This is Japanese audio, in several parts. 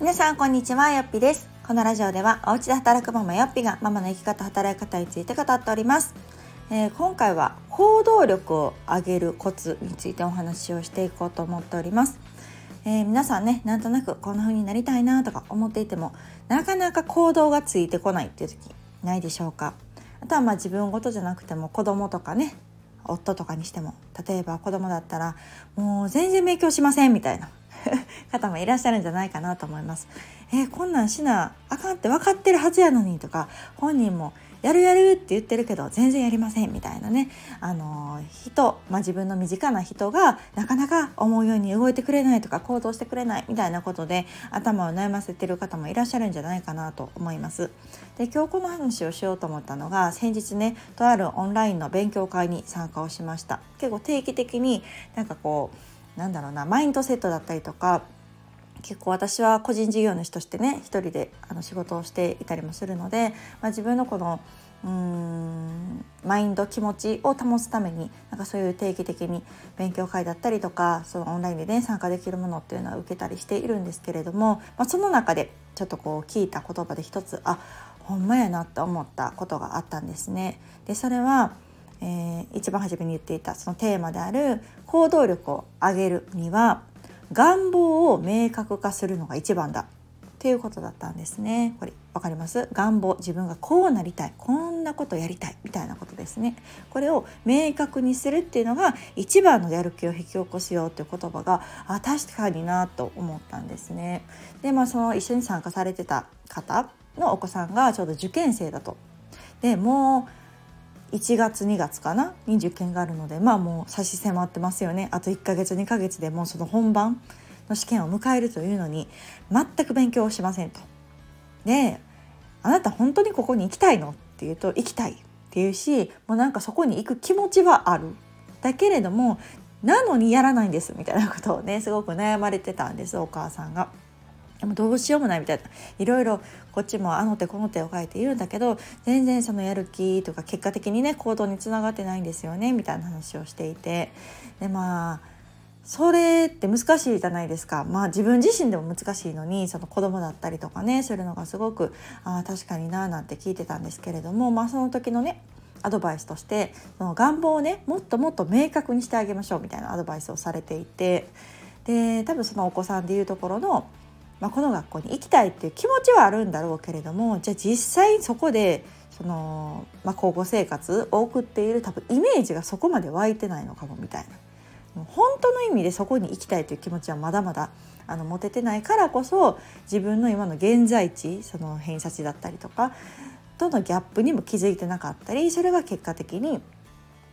皆さんこんにちはよっぴです。このラジオではお家で働くママよっぴがママの生き方働き方について語っております、えー、今回は行動力を上げるコツについてお話をしていこうと思っております。えー、皆さんねなんとなくこんな風になりたいなとか思っていてもなかなか行動がついてこないっていう時ないでしょうか。あとはまあ自分事じゃなくても子供とかね夫とかにしても例えば子供だったらもう全然勉強しませんみたいな。方もいらっしゃるんじゃないかなと思います。えー、こんなんしなあかんって分かってるはずやのにとか本人もやるやるって言ってるけど全然やりませんみたいなね、あの人、まあ、自分の身近な人がなかなか思うように動いてくれないとか行動してくれないみたいなことで頭を悩ませてる方もいらっしゃるんじゃないかなと思います。で今日この話をしようと思ったのが先日ねとあるオンラインの勉強会に参加をしました。結構定期的になんかこうなんだろうなマインドセットだったりとか結構私は個人事業主としてね一人であの仕事をしていたりもするので、まあ、自分のこのうんマインド気持ちを保つためになんかそういう定期的に勉強会だったりとかそのオンラインでね参加できるものっていうのは受けたりしているんですけれども、まあ、その中でちょっとこう聞いた言葉で一つあほんまやなって思ったことがあったんですね。でそれはえー、一番初めに言っていたそのテーマである行動力を上げるには願望を明確化するのが一番だ。っていうことだったんですね。これ分かります？願望自分がこうなりたい。こんなことやりたい。みたいなことですね。これを明確にするっていうのが一番のやる気を引き起こすよっていう言葉があ確かになと思ったんですね。でまあその一緒に参加されてた方のお子さんがちょうど受験生だと。でもう1月2月かな？に受験があるのでまあもう差し迫ってますよねあと1ヶ月2ヶ月でもうその本番の試験を迎えるというのに全く勉強をしませんと。であなた本当にここに行きたいの？って言うと行きたいっていうしもうなんかそこに行く気持ちはあるだけれどもなのにやらないんですみたいなことをねすごく悩まれてたんですお母さんが。でもどうしようもないみたいな。いろいろこっちもあの手この手を書いているんだけど全然そのやる気とか結果的にね行動につながってないんですよねみたいな話をしていて。でまあそれって難しいじゃないですか。まあ自分自身でも難しいのにその子供だったりとかねするのがすごくあ確かにななんて聞いてたんですけれどもまあその時のねアドバイスとしてその願望をねもっともっと明確にしてあげましょうみたいなアドバイスをされていて。で多分そのお子さんでいうところのまあ、この学校に行きたいっていう気持ちはあるんだろうけれどもじゃあ実際そこでその、まあ、高校生活を送っている多分イメージがそこまで湧いてないのかもみたいな。本当の意味でそこに行きたいという気持ちはまだまだあの持ててないからこそ自分の今の現在地その偏差値だったりとかとのギャップにも気づいてなかったりそれが結果的に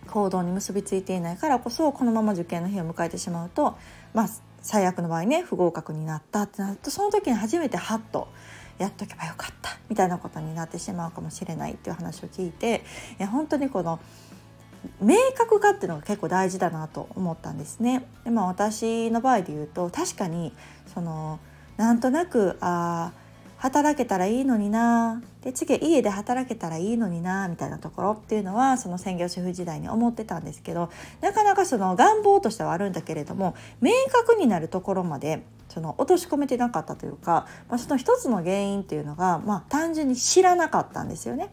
行動に結びついていないからこそこのまま受験の日を迎えてしまうとまあ最悪の場合ね不合格になったってなるとその時に初めてハッとやっとけばよかったみたいなことになってしまうかもしれないっていう話を聞いていや本当にこの明確化っていうのが結構大事だなと思ったんですね。でまあ、私の場合で言うと確かにそのなんとなくあ働けたらいいのになで次家で働けたらいいのになみたいなところっていうのはその専業主婦時代に思ってたんですけどなかなかその願望としてはあるんだけれども明確になるところまでその落とし込めてなかったというか、まあ、その一つの原因っていうのが、まあ、単純に知らなかったんですよね。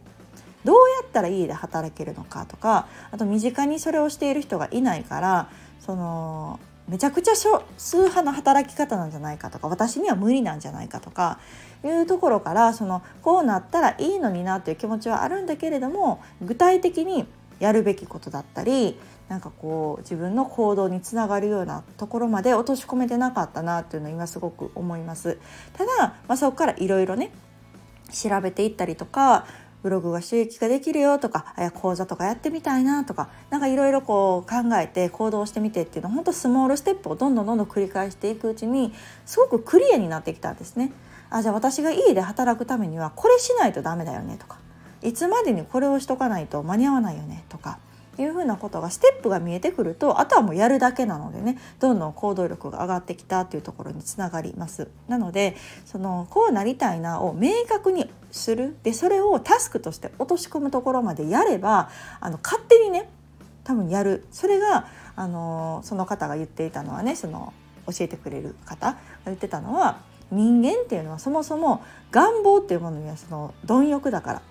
どうやったら家で働けるのかとかあと身近にそれをしている人がいないからそのめちゃくちゃ少数派の働き方なんじゃないかとか私には無理なんじゃないかとかいうところからそのこうなったらいいのになという気持ちはあるんだけれども具体的にやるべきことだったりなんかこう自分の行動につながるようなところまで落とし込めてなかったなっていうのを今すごく思います。ただ、まあ、そこからいろいろね調べていったりとかブログが収益化できるよとか講座とかやってみたいなとか何かいろいろこう考えて行動してみてっていうのは本当スモールステップをどんどんどんどん繰り返していくうちにすごくクリアになってきたんですね。あじゃあ私が家で働くためにはこれしないとダメだよねとかいつまでにこれをしとかないと間に合わないよねとかいうふうなことがステップが見えてくるとあとはもうやるだけなのでねどんどん行動力が上がってきたっていうところにつながります。なのでそのこうなりたいなを明確にする。でそれをタスクとして落とし込むところまでやればあの勝手にね多分やる。それがあのその方が言っていたのはねその教えてくれる方が言ってたのは人間っていうのはそもそも願望っていうものにはその貪欲だから。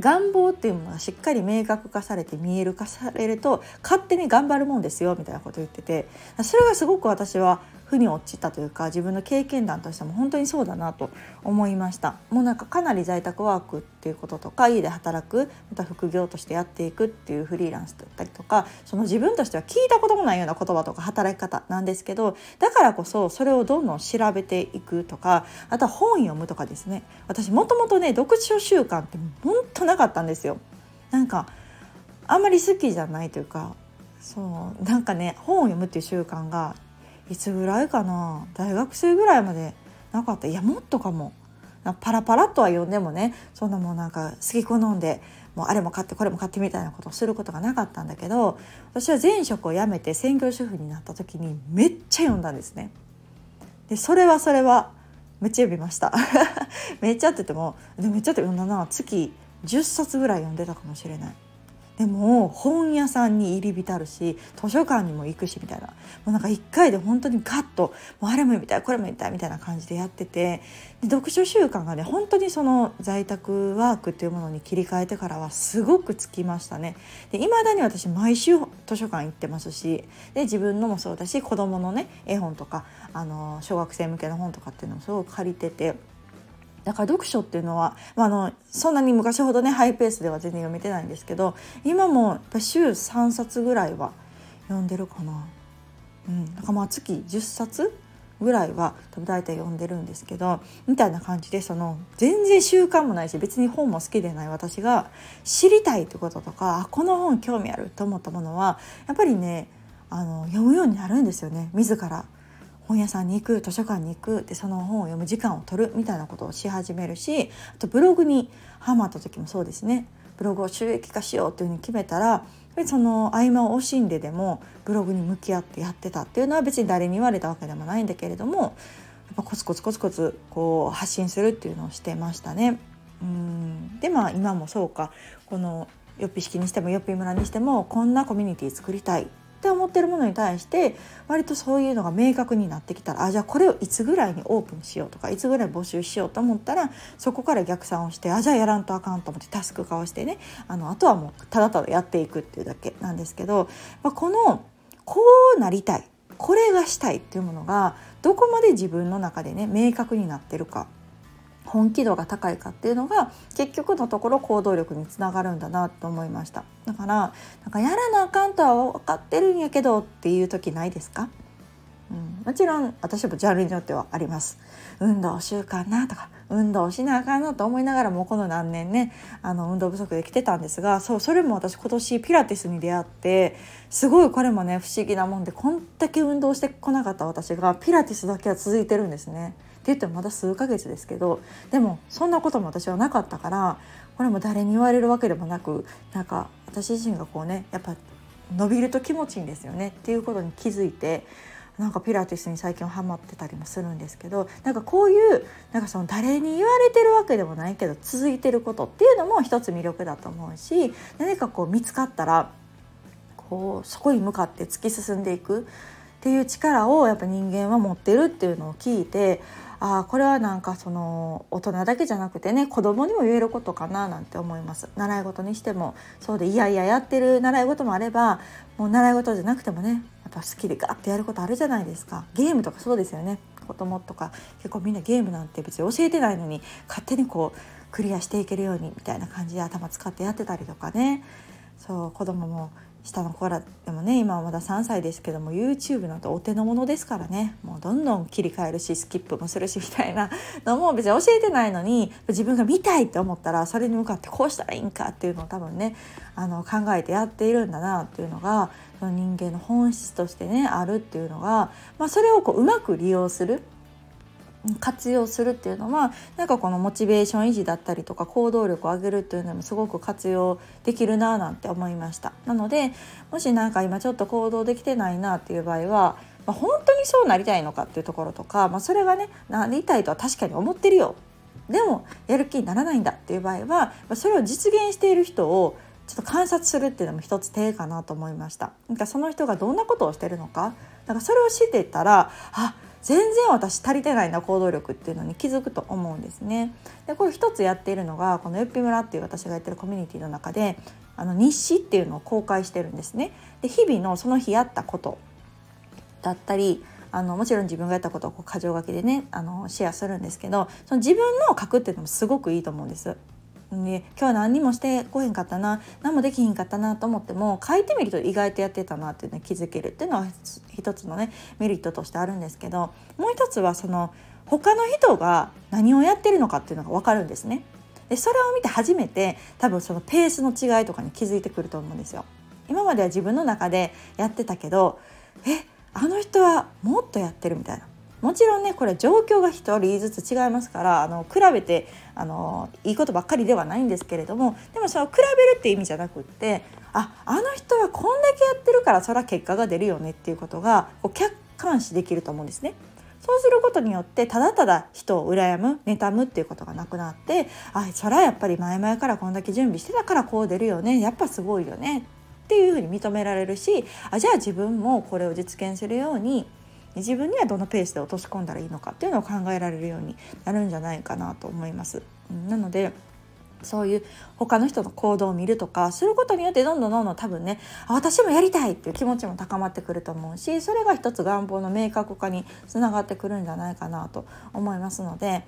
願望っていうものがしっかり明確化されて見える化されると勝手に頑張るもんですよみたいなこと言っててそれがすごく私は負に落ちたというか自分の経験談としても本当にそうだなと思いましたもうなんかかなり在宅ワークっていうこととか家で働くまた副業としてやっていくっていうフリーランスだったりとかその自分としては聞いたこともないような言葉とか働き方なんですけどだからこそそれをどんどん調べていくとかあとは本読むとかですね私もともとね読書習慣って本当なかったんですよ。なんかあんまり好きじゃないというかそうなんかね本を読むっていう習慣がいつぐらいかな？大学生ぐらいまでなかったいやもっとかもパラパラとは読んでもねそんなもうなんか好き好んでもうあれも買ってこれも買ってみたいなことをすることがなかったんだけど私は前職を辞めて専業主婦になった時にめっちゃ読んだんですね。でそれはそれはめっちゃ読みました めっちゃって言ってもでめっちゃって読んだな月10冊ぐらい読んでたかもしれない。でも本屋さんに入り浸るし図書館にも行くしみたいなもうなんか1回で本当にガッともうあれも読みたいこれも読みたいみたいな感じでやっててで読書習慣がね本当にその在宅ワークっていうものに切り替えてからはすごくつきましたね。で未だに私毎週図書館行ってますしで自分のもそうだし子供のね絵本とかあの小学生向けの本とかっていうのもすごく借りてて。だから読書っていうのは、まあ、あのそんなに昔ほどねハイペースでは全然読めてないんですけど今もやっぱ週3冊ぐらいは読んでるかな。うん、なんかまあ月10冊ぐらいは多分大体読んでるんですけどみたいな感じでその全然習慣もないし別に本も好きでない私が知りたいってこととかあこの本興味あると思ったものはやっぱりねあの読むようになるんですよね自ら。本屋さんに行く図書館に行くでその本を読む時間を取るみたいなことをし始めるしあとブログにハマった時もそうですね。ブログを収益化しようっていうふうに決めたらその合間を惜しんででもブログに向き合ってやってたっていうのは別に誰に言われたわけでもないんだけれどもやっぱコツコツコツコツこう発信するっていうのをしてましたね。うん。でまあ今もそうか。このよっぴ式にしてもよっぴ村にしてもこんなコミュニティ作りたい。って思ってるものに対して割とそういうのが明確になってきたらあじゃあこれをいつぐらいにオープンしようとかいつぐらい募集しようと思ったらそこから逆算をしてあじゃあやらんとあかんと思ってタスク化をしてねあのあとはもうただただやっていくっていうだけなんですけど、まあ、このこうなりたいこれがしたいっていうものがどこまで自分の中でね明確になってるか本気度が高いかっていうのが結局のところ行動力につながるんだなと思いました。だからなんかやらなあかんとは分かってるんやけどっていう時ないですか、うん、もちろん私もジャンルによってはあります。運動習慣なとか運動しなあかんなと思いながらもこの何年ねあの運動不足で来てたんですがそうそれも私今年ピラティスに出会ってすごいこれもね不思議なもんでこんだけ運動してこなかった私がピラティスだけは続いてるんですね。って言ってもまだ数ヶ月ですけどでもそんなことも私はなかったからこれも誰に言われるわけでもなくなんか私自身がこうねやっぱ伸びると気持ちいいんですよねっていうことに気づいてなんかピラティスに最近はハマってたりもするんですけどなんかこういうなんかその誰に言われてるわけでもないけど続いてることっていうのも一つ魅力だと思うし何かこう見つかったらこうそこに向かって突き進んでいく。っていう力をやっぱ人間は持ってるっていうのを聞いてあこれはなんかその大人だけじゃなくてね子供にも言えることかななんて思います。習い事にしても。そうでいやいややってる習い事もあればもう習い事じゃなくてもねやっぱ好きでガッてやることあるじゃないですか。ゲームとかそうですよね。子供とか結構みんなゲームなんて別に教えてないのに勝手にこうクリアしていけるようにみたいな感じで頭使ってやってたりとかね。そう子供も下の子らでもね今はまだ3歳ですけども YouTube なんてお手の物ですからね。もうどんどん切り替えるしスキップもするしみたいなのも別に教えてないのに自分が見たいって思ったらそれに向かってこうしたらいいんかっていうのを多分ねあの考えてやっているんだなっていうのが人間の本質としてねあるっていうのが、まあ、それをこううまく利用する活用するっていうのはなんかこのモチベーション維持だったりとか行動力を上げるっていうのもすごく活用できるななんて思いましたなのでもし何か今ちょっと行動できてないなっていう場合は、まあ、本当にそうなりたいのかっていうところとか、まあ、それがねなりたいとは確かに思ってるよでもやる気にならないんだっていう場合は、まあ、それを実現している人をちょっと観察するっていうのも一つ手かなと思いました。なんかその人がどんなことをしてるのか、なんかそれを知ってたら、あっ全然私足りてないな行動力っていうのに気づくと思うんですね。でこれ一つやっているのがこのよっぴ村っていう私がやってるコミュニティの中であの日誌っていうのを公開してるんですね。で日々のその日やったことだったりあのもちろん自分がやったことをこう箇条書きでねあのシェアするんですけどその自分の書くっていうのもすごくいいと思うんです。ね、今日は何にもしてこへんかったな何もできひんかったなと思っても書いてみると意外とやってたなっていうのに気づけるっていうのは一つのねメリットとしてあるんですけどもう一つはその他の人が何をやってるのかっていうのが分かるんですね。でそれを見て初めて多分そのペースの違いとかに気づいてくると思うんですよ。今までは自分の中でやってたけどえあの人はもっとやってるみたいなもちろんねこれ状況が1人ずつ違いますからあの比べてあのいいことばっかりではないんですけれどもでもその比べるっていう意味じゃなくってああの人はこんだけやってるからそれは結果が出るよねっていうことがこう客観視できると思うんですね。そうすることによってただただ人を羨む妬むっていうことがなくなってあそれはやっぱり前々からこんだけ準備してたからこう出るよねやっぱすごいよねっていうふうに認められるしあじゃあ自分もこれを実現するように自分にはどのペースで落とし込んだらいいのかっていうのを考えられるようになるんじゃないかなと思います。なのでそういう他の人の行動を見るとかすることによってどんどんどんどん多分ね私もやりたいっていう気持ちも高まってくると思うしそれが一つ願望の明確化につながってくるんじゃないかなと思いますのでなん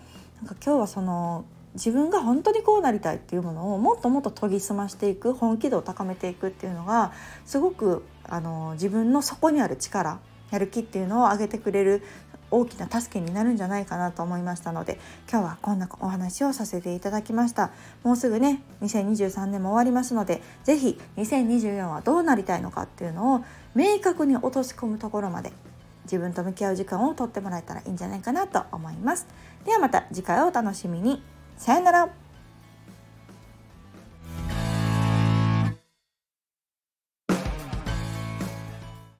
か今日はその自分が本当にこうなりたいっていうものをもっともっと研ぎ澄ましていく本気度を高めていくっていうのがすごくあの自分の底にある力やる気っていうのを上げてくれる大きな助けになるんじゃないかなと思いましたので今日はこんなお話をさせていただきました。もうすぐね2023年も終わりますので是非2024はどうなりたいのかっていうのを明確に落とし込むところまで自分と向き合う時間をとってもらえたらいいんじゃないかなと思います。ではまた次回をお楽しみに。さよなら。